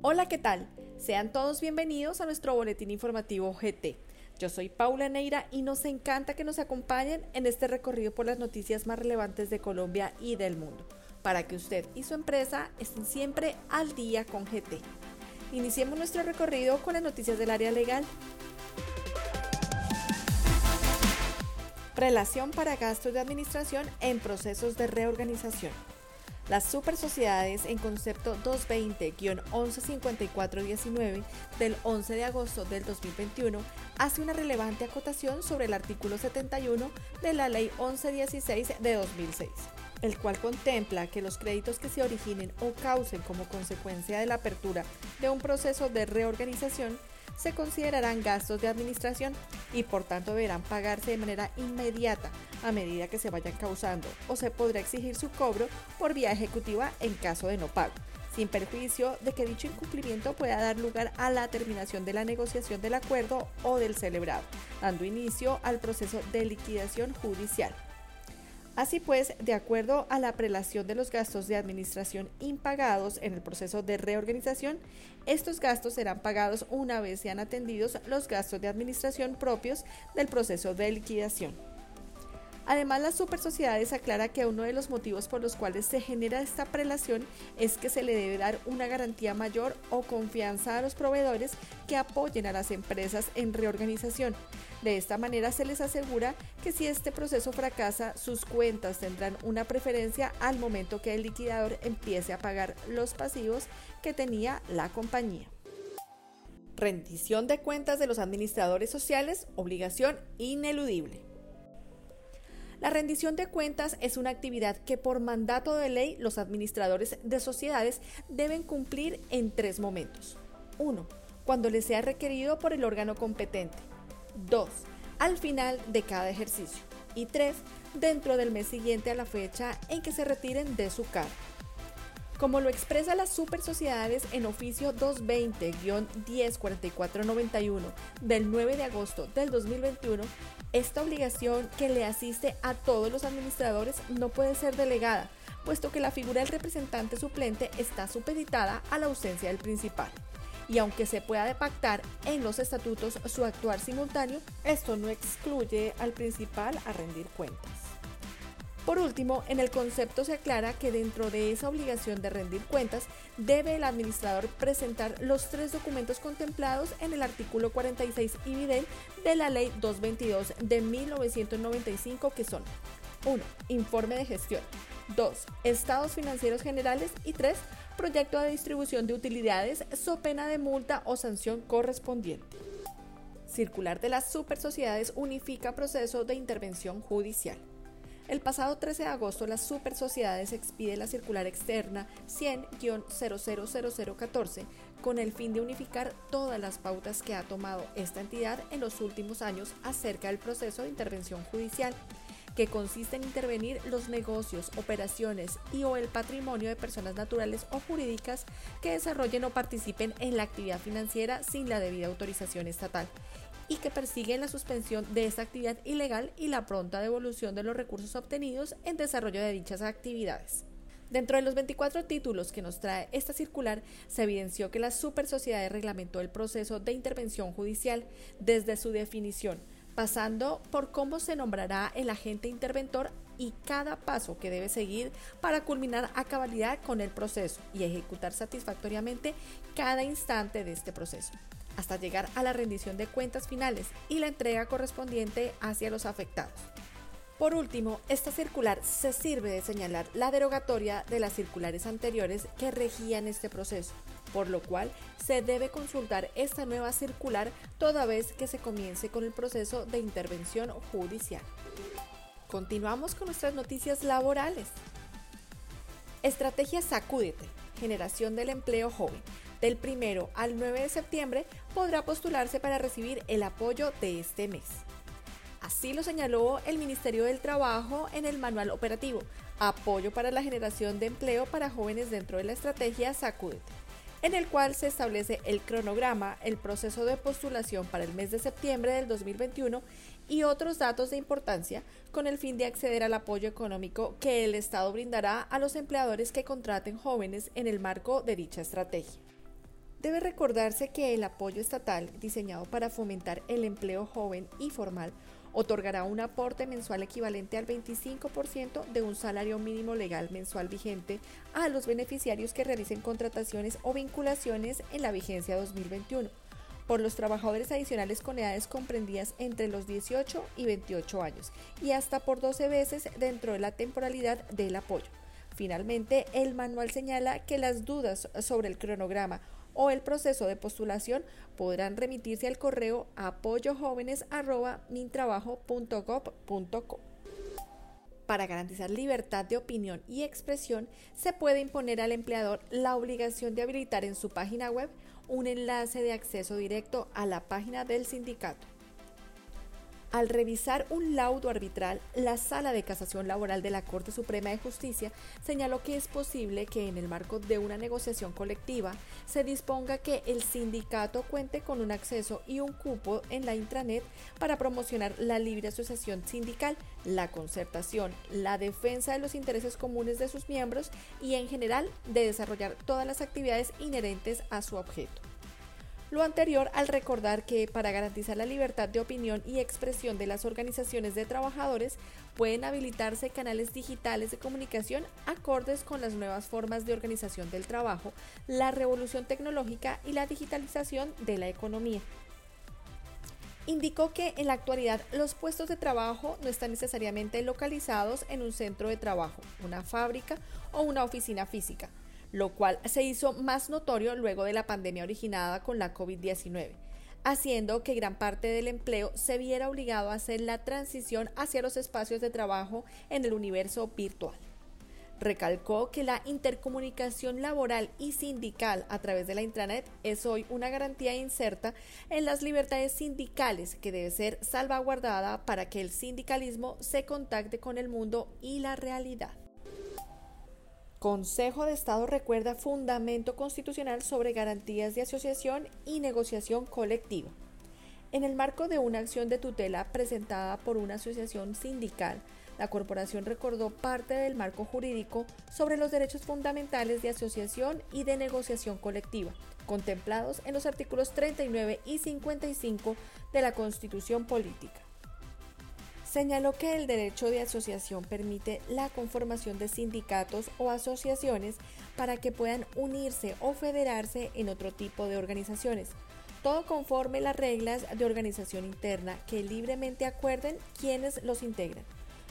Hola, ¿qué tal? Sean todos bienvenidos a nuestro boletín informativo GT. Yo soy Paula Neira y nos encanta que nos acompañen en este recorrido por las noticias más relevantes de Colombia y del mundo, para que usted y su empresa estén siempre al día con GT. Iniciemos nuestro recorrido con las noticias del área legal. Relación para gastos de administración en procesos de reorganización. Las super sociedades en concepto 220-115419 del 11 de agosto del 2021 hace una relevante acotación sobre el artículo 71 de la Ley 1116 de 2006 el cual contempla que los créditos que se originen o causen como consecuencia de la apertura de un proceso de reorganización se considerarán gastos de administración y por tanto deberán pagarse de manera inmediata a medida que se vayan causando o se podrá exigir su cobro por vía ejecutiva en caso de no pago sin perjuicio de que dicho incumplimiento pueda dar lugar a la terminación de la negociación del acuerdo o del celebrado, dando inicio al proceso de liquidación judicial. Así pues, de acuerdo a la prelación de los gastos de administración impagados en el proceso de reorganización, estos gastos serán pagados una vez sean atendidos los gastos de administración propios del proceso de liquidación. Además, las super sociedades aclara que uno de los motivos por los cuales se genera esta prelación es que se le debe dar una garantía mayor o confianza a los proveedores que apoyen a las empresas en reorganización. De esta manera se les asegura que si este proceso fracasa, sus cuentas tendrán una preferencia al momento que el liquidador empiece a pagar los pasivos que tenía la compañía. Rendición de cuentas de los administradores sociales, obligación ineludible. La rendición de cuentas es una actividad que por mandato de ley los administradores de sociedades deben cumplir en tres momentos. 1. Cuando les sea requerido por el órgano competente. 2. Al final de cada ejercicio. Y 3. Dentro del mes siguiente a la fecha en que se retiren de su cargo. Como lo expresa las super sociedades en oficio 220-104491 del 9 de agosto del 2021, esta obligación que le asiste a todos los administradores no puede ser delegada, puesto que la figura del representante suplente está supeditada a la ausencia del principal. Y aunque se pueda pactar en los estatutos su actuar simultáneo, esto no excluye al principal a rendir cuentas. Por último, en el concepto se aclara que dentro de esa obligación de rendir cuentas, debe el administrador presentar los tres documentos contemplados en el artículo 46 ibidel de la Ley 222 de 1995 que son 1. Informe de gestión. 2. Estados financieros generales. Y 3. Proyecto de distribución de utilidades, so pena de multa o sanción correspondiente. Circular de las super sociedades unifica proceso de intervención judicial. El pasado 13 de agosto, las super sociedades expide la circular externa 100-000014 con el fin de unificar todas las pautas que ha tomado esta entidad en los últimos años acerca del proceso de intervención judicial que consiste en intervenir los negocios, operaciones y o el patrimonio de personas naturales o jurídicas que desarrollen o participen en la actividad financiera sin la debida autorización estatal y que persiguen la suspensión de esta actividad ilegal y la pronta devolución de los recursos obtenidos en desarrollo de dichas actividades. Dentro de los 24 títulos que nos trae esta circular, se evidenció que la super sociedad reglamentó el proceso de intervención judicial desde su definición, pasando por cómo se nombrará el agente interventor y cada paso que debe seguir para culminar a cabalidad con el proceso y ejecutar satisfactoriamente cada instante de este proceso hasta llegar a la rendición de cuentas finales y la entrega correspondiente hacia los afectados. Por último, esta circular se sirve de señalar la derogatoria de las circulares anteriores que regían este proceso, por lo cual se debe consultar esta nueva circular toda vez que se comience con el proceso de intervención judicial. Continuamos con nuestras noticias laborales. Estrategia Sacúdete, generación del empleo joven. Del 1 al 9 de septiembre podrá postularse para recibir el apoyo de este mes. Así lo señaló el Ministerio del Trabajo en el manual operativo, Apoyo para la generación de empleo para jóvenes dentro de la estrategia Sacúdete, en el cual se establece el cronograma, el proceso de postulación para el mes de septiembre del 2021 y otros datos de importancia con el fin de acceder al apoyo económico que el Estado brindará a los empleadores que contraten jóvenes en el marco de dicha estrategia. Debe recordarse que el apoyo estatal, diseñado para fomentar el empleo joven y formal, otorgará un aporte mensual equivalente al 25% de un salario mínimo legal mensual vigente a los beneficiarios que realicen contrataciones o vinculaciones en la vigencia 2021 por los trabajadores adicionales con edades comprendidas entre los 18 y 28 años y hasta por 12 veces dentro de la temporalidad del apoyo. Finalmente, el manual señala que las dudas sobre el cronograma o el proceso de postulación podrán remitirse al correo apoyojóvenes.mintrabajo.gov.co. Para garantizar libertad de opinión y expresión, se puede imponer al empleador la obligación de habilitar en su página web un enlace de acceso directo a la página del sindicato. Al revisar un laudo arbitral, la Sala de Casación Laboral de la Corte Suprema de Justicia señaló que es posible que en el marco de una negociación colectiva se disponga que el sindicato cuente con un acceso y un cupo en la intranet para promocionar la libre asociación sindical, la concertación, la defensa de los intereses comunes de sus miembros y en general de desarrollar todas las actividades inherentes a su objeto. Lo anterior al recordar que para garantizar la libertad de opinión y expresión de las organizaciones de trabajadores pueden habilitarse canales digitales de comunicación acordes con las nuevas formas de organización del trabajo, la revolución tecnológica y la digitalización de la economía. Indicó que en la actualidad los puestos de trabajo no están necesariamente localizados en un centro de trabajo, una fábrica o una oficina física, lo cual se hizo más notorio luego de la pandemia originada con la COVID-19, haciendo que gran parte del empleo se viera obligado a hacer la transición hacia los espacios de trabajo en el universo virtual. Recalcó que la intercomunicación laboral y sindical a través de la intranet es hoy una garantía inserta en las libertades sindicales que debe ser salvaguardada para que el sindicalismo se contacte con el mundo y la realidad. Consejo de Estado recuerda fundamento constitucional sobre garantías de asociación y negociación colectiva. En el marco de una acción de tutela presentada por una asociación sindical, la corporación recordó parte del marco jurídico sobre los derechos fundamentales de asociación y de negociación colectiva, contemplados en los artículos 39 y 55 de la Constitución Política señaló que el derecho de asociación permite la conformación de sindicatos o asociaciones para que puedan unirse o federarse en otro tipo de organizaciones, todo conforme las reglas de organización interna que libremente acuerden quienes los integran,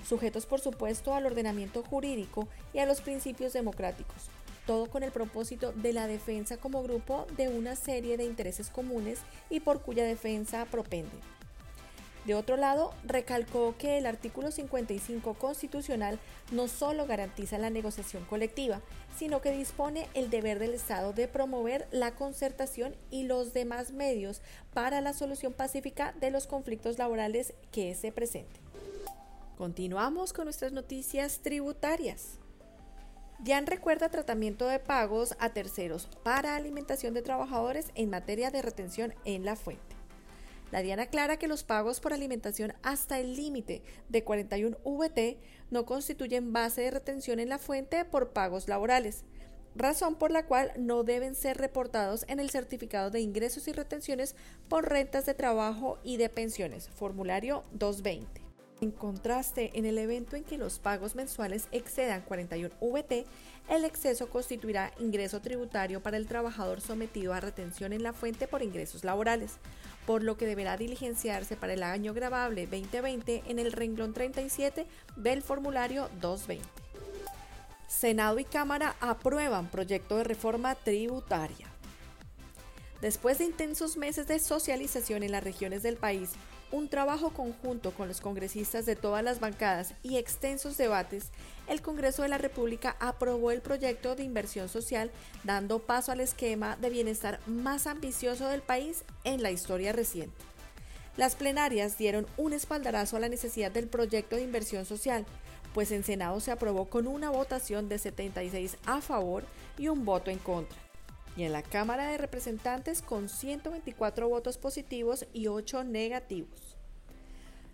sujetos por supuesto al ordenamiento jurídico y a los principios democráticos, todo con el propósito de la defensa como grupo de una serie de intereses comunes y por cuya defensa propenden. De otro lado, recalcó que el artículo 55 constitucional no solo garantiza la negociación colectiva, sino que dispone el deber del Estado de promover la concertación y los demás medios para la solución pacífica de los conflictos laborales que se presenten. Continuamos con nuestras noticias tributarias. DIAN recuerda tratamiento de pagos a terceros para alimentación de trabajadores en materia de retención en la fuente. La DIAN aclara que los pagos por alimentación hasta el límite de 41 VT no constituyen base de retención en la fuente por pagos laborales, razón por la cual no deben ser reportados en el certificado de ingresos y retenciones por rentas de trabajo y de pensiones, formulario 220. En contraste, en el evento en que los pagos mensuales excedan 41 VT, el exceso constituirá ingreso tributario para el trabajador sometido a retención en la fuente por ingresos laborales, por lo que deberá diligenciarse para el año grabable 2020 en el renglón 37 del formulario 220. Senado y Cámara aprueban proyecto de reforma tributaria. Después de intensos meses de socialización en las regiones del país, un trabajo conjunto con los congresistas de todas las bancadas y extensos debates, el Congreso de la República aprobó el proyecto de inversión social, dando paso al esquema de bienestar más ambicioso del país en la historia reciente. Las plenarias dieron un espaldarazo a la necesidad del proyecto de inversión social, pues en Senado se aprobó con una votación de 76 a favor y un voto en contra y en la Cámara de Representantes con 124 votos positivos y 8 negativos.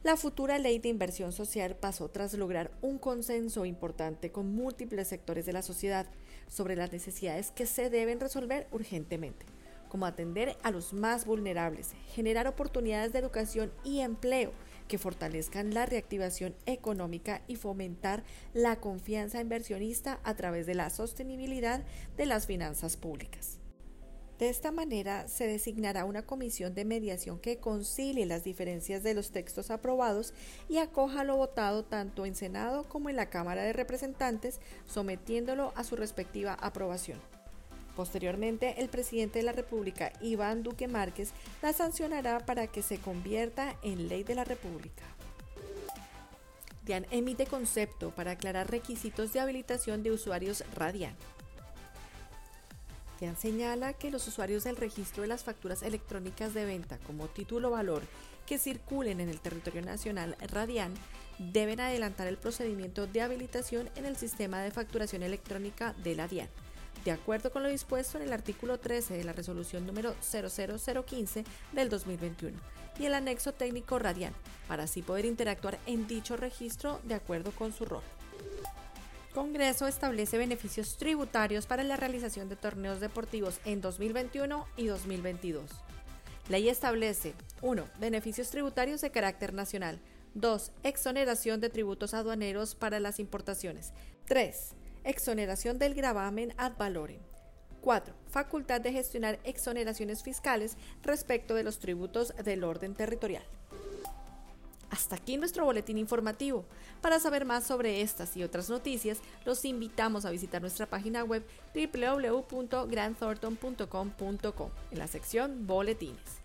La futura ley de inversión social pasó tras lograr un consenso importante con múltiples sectores de la sociedad sobre las necesidades que se deben resolver urgentemente, como atender a los más vulnerables, generar oportunidades de educación y empleo que fortalezcan la reactivación económica y fomentar la confianza inversionista a través de la sostenibilidad de las finanzas públicas. De esta manera se designará una comisión de mediación que concilie las diferencias de los textos aprobados y acoja lo votado tanto en Senado como en la Cámara de Representantes, sometiéndolo a su respectiva aprobación. Posteriormente, el presidente de la República, Iván Duque Márquez, la sancionará para que se convierta en ley de la República. DIAN emite concepto para aclarar requisitos de habilitación de usuarios Radian señala que los usuarios del registro de las facturas electrónicas de venta como título valor que circulen en el territorio nacional Radian deben adelantar el procedimiento de habilitación en el sistema de facturación electrónica de la DIAN, de acuerdo con lo dispuesto en el artículo 13 de la resolución número 00015 del 2021 y el anexo técnico Radian, para así poder interactuar en dicho registro de acuerdo con su rol. Congreso establece beneficios tributarios para la realización de torneos deportivos en 2021 y 2022. Ley establece 1. Beneficios tributarios de carácter nacional. 2. Exoneración de tributos aduaneros para las importaciones. 3. Exoneración del gravamen ad valorem. 4. Facultad de gestionar exoneraciones fiscales respecto de los tributos del orden territorial. Hasta aquí nuestro boletín informativo. Para saber más sobre estas y otras noticias, los invitamos a visitar nuestra página web www.grandthornton.com.co en la sección Boletines.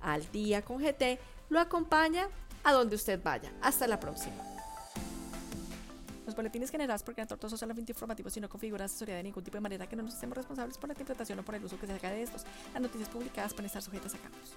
Al día con GT lo acompaña a donde usted vaya. Hasta la próxima. Los boletines generados por Gran Thornton son solamente informativos y no configuran asesoría de ningún tipo de manera que no nos hacemos responsables por la interpretación o por el uso que se haga de estos. Las noticias publicadas pueden estar sujetas a cambios.